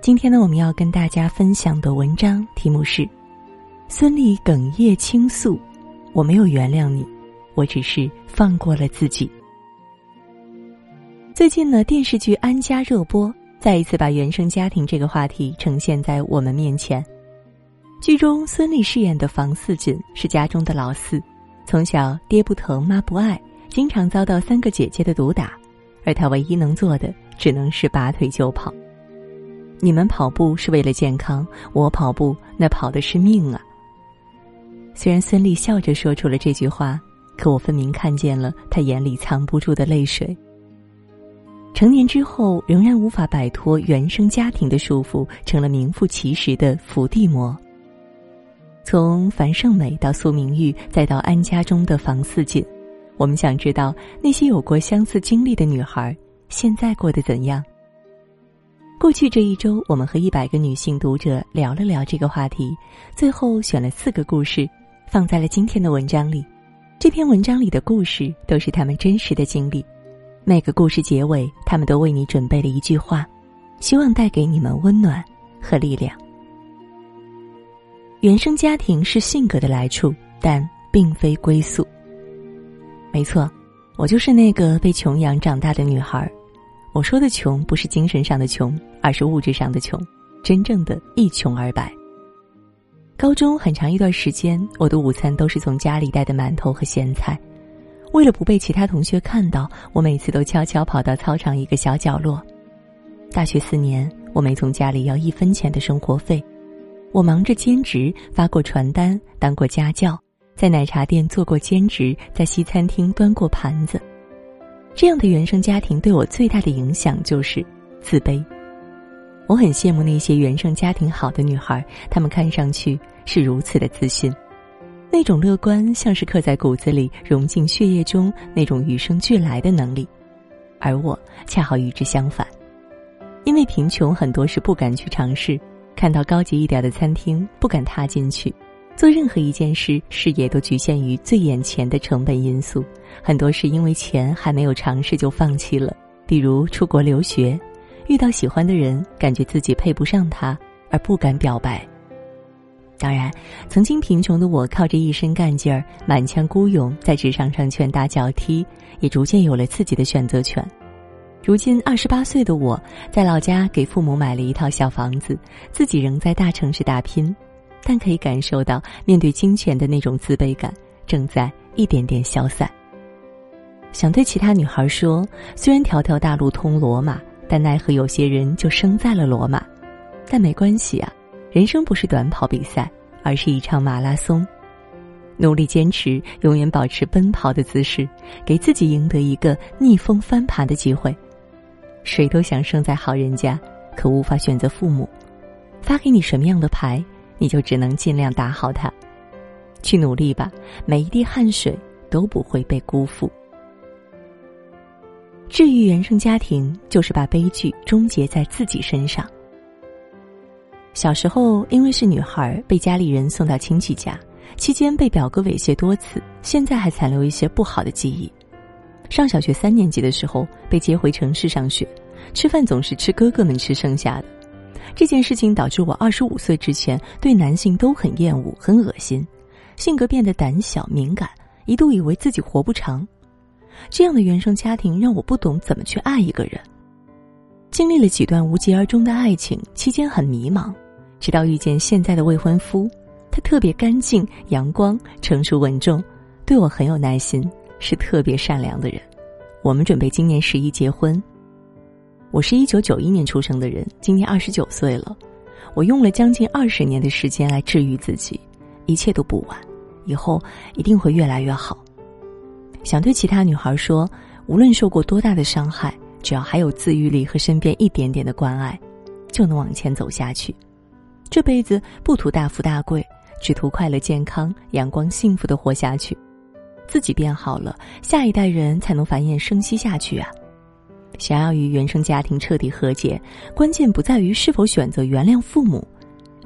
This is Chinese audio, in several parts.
今天呢，我们要跟大家分享的文章题目是：孙俪哽咽倾诉，我没有原谅你，我只是放过了自己。最近呢，电视剧《安家》热播，再一次把原生家庭这个话题呈现在我们面前。剧中孙俪饰演的房似锦是家中的老四，从小爹不疼妈不爱，经常遭到三个姐姐的毒打，而他唯一能做的只能是拔腿就跑。你们跑步是为了健康，我跑步那跑的是命啊。虽然孙俪笑着说出了这句话，可我分明看见了她眼里藏不住的泪水。成年之后，仍然无法摆脱原生家庭的束缚，成了名副其实的伏地魔。从樊胜美到苏明玉，再到安家中的房似锦，我们想知道那些有过相似经历的女孩，现在过得怎样？过去这一周，我们和一百个女性读者聊了聊这个话题，最后选了四个故事，放在了今天的文章里。这篇文章里的故事都是他们真实的经历，每个故事结尾，他们都为你准备了一句话，希望带给你们温暖和力量。原生家庭是性格的来处，但并非归宿。没错，我就是那个被穷养长大的女孩。我说的穷，不是精神上的穷。而是物质上的穷，真正的一穷二白。高中很长一段时间，我的午餐都是从家里带的馒头和咸菜。为了不被其他同学看到，我每次都悄悄跑到操场一个小角落。大学四年，我没从家里要一分钱的生活费。我忙着兼职，发过传单，当过家教，在奶茶店做过兼职，在西餐厅端过盘子。这样的原生家庭对我最大的影响就是自卑。我很羡慕那些原生家庭好的女孩，她们看上去是如此的自信，那种乐观像是刻在骨子里、融进血液中那种与生俱来的能力，而我恰好与之相反。因为贫穷，很多事不敢去尝试，看到高级一点的餐厅不敢踏进去，做任何一件事，视野都局限于最眼前的成本因素，很多是因为钱还没有尝试就放弃了，比如出国留学。遇到喜欢的人，感觉自己配不上他，而不敢表白。当然，曾经贫穷的我，靠着一身干劲儿，满腔孤勇，在职场上拳打脚踢，也逐渐有了自己的选择权。如今二十八岁的我，在老家给父母买了一套小房子，自己仍在大城市打拼，但可以感受到面对金钱的那种自卑感正在一点点消散。想对其他女孩说，虽然条条大路通罗马。但奈何有些人就生在了罗马，但没关系啊，人生不是短跑比赛，而是一场马拉松。努力坚持，永远保持奔跑的姿势，给自己赢得一个逆风翻盘的机会。谁都想生在好人家，可无法选择父母。发给你什么样的牌，你就只能尽量打好它。去努力吧，每一滴汗水都不会被辜负。治愈原生家庭，就是把悲剧终结在自己身上。小时候，因为是女孩，被家里人送到亲戚家，期间被表哥猥亵多次，现在还残留一些不好的记忆。上小学三年级的时候，被接回城市上学，吃饭总是吃哥哥们吃剩下的，这件事情导致我二十五岁之前对男性都很厌恶、很恶心，性格变得胆小敏感，一度以为自己活不长。这样的原生家庭让我不懂怎么去爱一个人。经历了几段无疾而终的爱情，期间很迷茫，直到遇见现在的未婚夫，他特别干净、阳光、成熟稳重，对我很有耐心，是特别善良的人。我们准备今年十一结婚。我是一九九一年出生的人，今年二十九岁了。我用了将近二十年的时间来治愈自己，一切都不晚，以后一定会越来越好。想对其他女孩说，无论受过多大的伤害，只要还有自愈力和身边一点点的关爱，就能往前走下去。这辈子不图大富大贵，只图快乐、健康、阳光、幸福的活下去。自己变好了，下一代人才能繁衍生息下去啊！想要与原生家庭彻底和解，关键不在于是否选择原谅父母，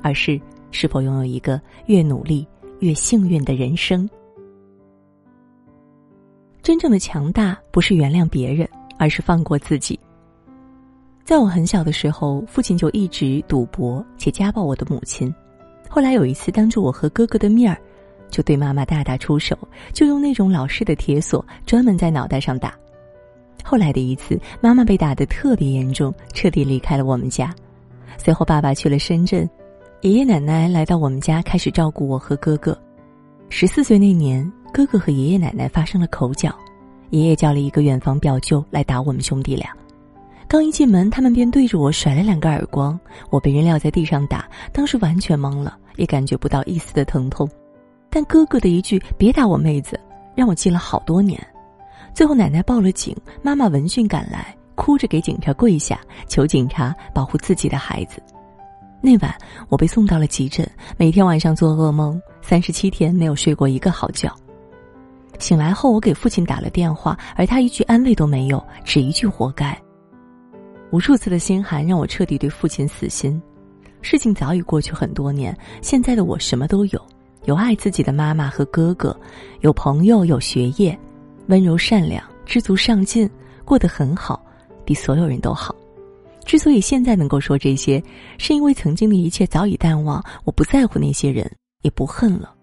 而是是否拥有一个越努力越幸运的人生。真正的强大不是原谅别人，而是放过自己。在我很小的时候，父亲就一直赌博且家暴我的母亲。后来有一次，当着我和哥哥的面儿，就对妈妈大打出手，就用那种老式的铁锁专门在脑袋上打。后来的一次，妈妈被打得特别严重，彻底离开了我们家。随后，爸爸去了深圳，爷爷奶奶来到我们家，开始照顾我和哥哥。十四岁那年，哥哥和爷爷奶奶发生了口角，爷爷叫了一个远房表舅来打我们兄弟俩。刚一进门，他们便对着我甩了两个耳光，我被人撂在地上打，当时完全懵了，也感觉不到一丝的疼痛。但哥哥的一句“别打我妹子”，让我记了好多年。最后，奶奶报了警，妈妈闻讯赶来，哭着给警察跪下，求警察保护自己的孩子。那晚，我被送到了急诊，每天晚上做噩梦，三十七天没有睡过一个好觉。醒来后，我给父亲打了电话，而他一句安慰都没有，只一句“活该”。无数次的心寒让我彻底对父亲死心。事情早已过去很多年，现在的我什么都有：有爱自己的妈妈和哥哥，有朋友，有学业。温柔善良、知足上进，过得很好，比所有人都好。之所以现在能够说这些，是因为曾经的一切早已淡忘，我不在乎那些人，也不恨了，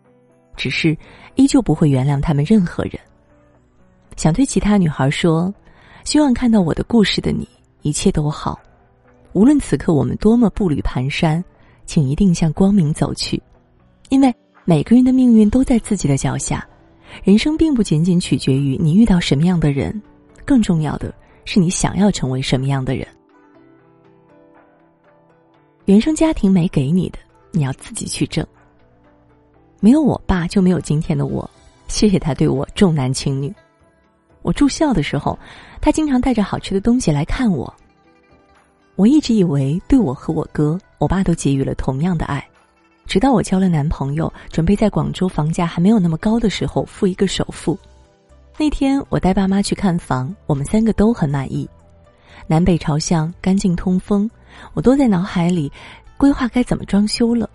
只是依旧不会原谅他们任何人。想对其他女孩说：希望看到我的故事的你，一切都好。无论此刻我们多么步履蹒跚，请一定向光明走去，因为每个人的命运都在自己的脚下。人生并不仅仅取决于你遇到什么样的人，更重要的是你想要成为什么样的人。原生家庭没给你的，你要自己去挣。没有我爸，就没有今天的我。谢谢他对我重男轻女。我住校的时候，他经常带着好吃的东西来看我。我一直以为对我和我哥，我爸都给予了同样的爱。直到我交了男朋友，准备在广州房价还没有那么高的时候付一个首付。那天我带爸妈去看房，我们三个都很满意，南北朝向，干净通风，我都在脑海里规划该怎么装修了。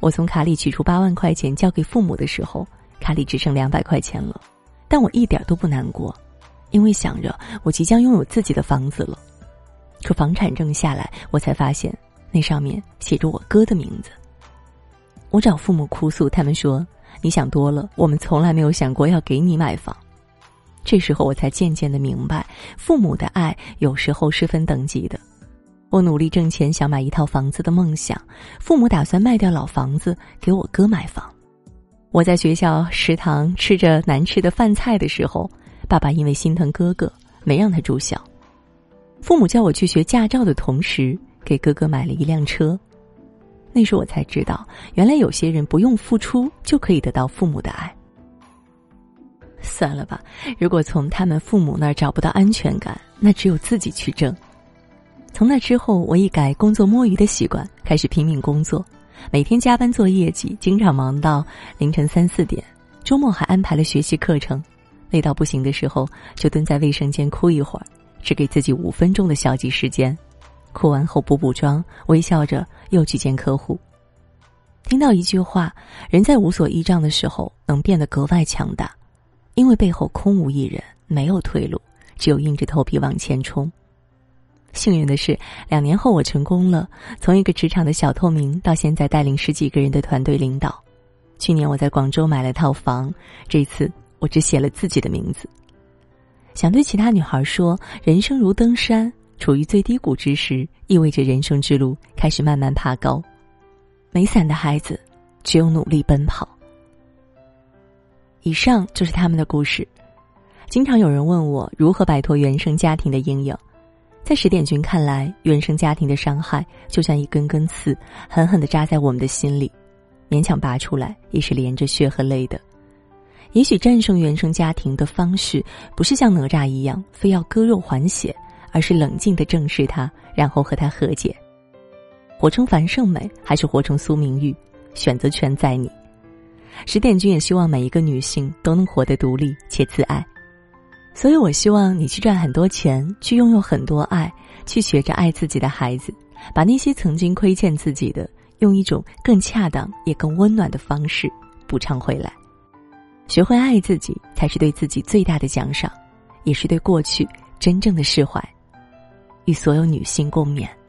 我从卡里取出八万块钱交给父母的时候，卡里只剩两百块钱了，但我一点都不难过，因为想着我即将拥有自己的房子了。可房产证下来，我才发现那上面写着我哥的名字。我找父母哭诉，他们说：“你想多了，我们从来没有想过要给你买房。”这时候我才渐渐的明白，父母的爱有时候是分等级的。我努力挣钱想买一套房子的梦想，父母打算卖掉老房子给我哥买房。我在学校食堂吃着难吃的饭菜的时候，爸爸因为心疼哥哥，没让他住校。父母叫我去学驾照的同时，给哥哥买了一辆车。那时我才知道，原来有些人不用付出就可以得到父母的爱。算了吧，如果从他们父母那儿找不到安全感，那只有自己去挣。从那之后，我一改工作摸鱼的习惯，开始拼命工作，每天加班做业绩，经常忙到凌晨三四点。周末还安排了学习课程，累到不行的时候，就蹲在卫生间哭一会儿，只给自己五分钟的消极时间。哭完后补补妆，微笑着又去见客户。听到一句话：“人在无所依仗的时候，能变得格外强大，因为背后空无一人，没有退路，只有硬着头皮往前冲。”幸运的是，两年后我成功了，从一个职场的小透明，到现在带领十几个人的团队领导。去年我在广州买了套房，这次我只写了自己的名字。想对其他女孩说：人生如登山。处于最低谷之时，意味着人生之路开始慢慢爬高。没伞的孩子，只有努力奔跑。以上就是他们的故事。经常有人问我如何摆脱原生家庭的阴影，在十点君看来，原生家庭的伤害就像一根根刺，狠狠的扎在我们的心里，勉强拔出来也是连着血和泪的。也许战胜原生家庭的方式，不是像哪吒一样，非要割肉还血。而是冷静的正视他，然后和他和解。活成樊胜美，还是活成苏明玉，选择权在你。十点君也希望每一个女性都能活得独立且自爱，所以我希望你去赚很多钱，去拥有很多爱，去学着爱自己的孩子，把那些曾经亏欠自己的，用一种更恰当也更温暖的方式补偿回来。学会爱自己，才是对自己最大的奖赏，也是对过去。真正的释怀，与所有女性共勉。